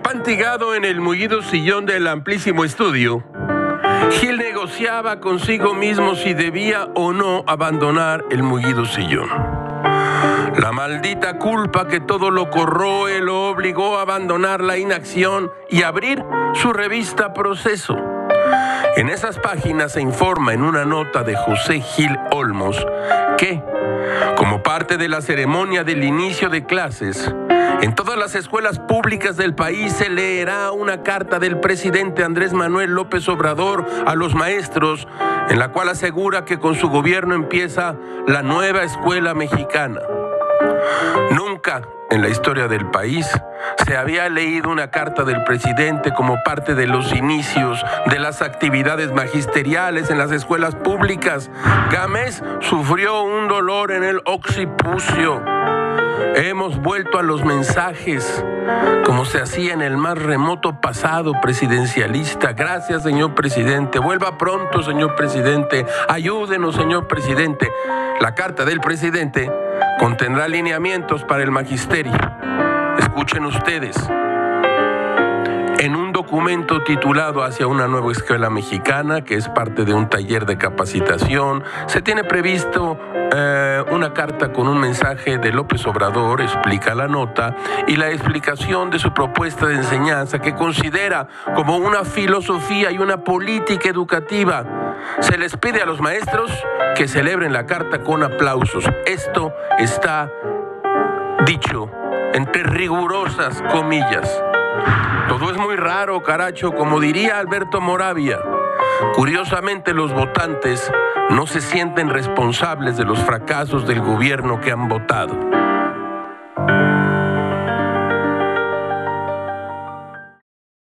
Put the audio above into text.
castigado en el mullido sillón del amplísimo estudio, Gil negociaba consigo mismo si debía o no abandonar el mullido sillón. La maldita culpa que todo lo corroe lo obligó a abandonar la inacción y abrir su revista Proceso. En esas páginas se informa en una nota de José Gil Olmos que, como parte de la ceremonia del inicio de clases, en todas las escuelas públicas del país se leerá una carta del presidente Andrés Manuel López Obrador a los maestros, en la cual asegura que con su gobierno empieza la nueva escuela mexicana. Nunca en la historia del país se había leído una carta del presidente como parte de los inicios de las actividades magisteriales en las escuelas públicas. Gámez sufrió un dolor en el occipucio. Hemos vuelto a los mensajes como se hacía en el más remoto pasado presidencialista. Gracias, señor presidente. Vuelva pronto, señor presidente. Ayúdenos, señor presidente. La carta del presidente contendrá lineamientos para el magisterio. Escuchen ustedes. Documento titulado Hacia una nueva escuela mexicana, que es parte de un taller de capacitación, se tiene previsto eh, una carta con un mensaje de López Obrador, explica la nota, y la explicación de su propuesta de enseñanza que considera como una filosofía y una política educativa. Se les pide a los maestros que celebren la carta con aplausos. Esto está dicho entre rigurosas comillas. Todo es muy raro, caracho, como diría Alberto Moravia. Curiosamente los votantes no se sienten responsables de los fracasos del gobierno que han votado.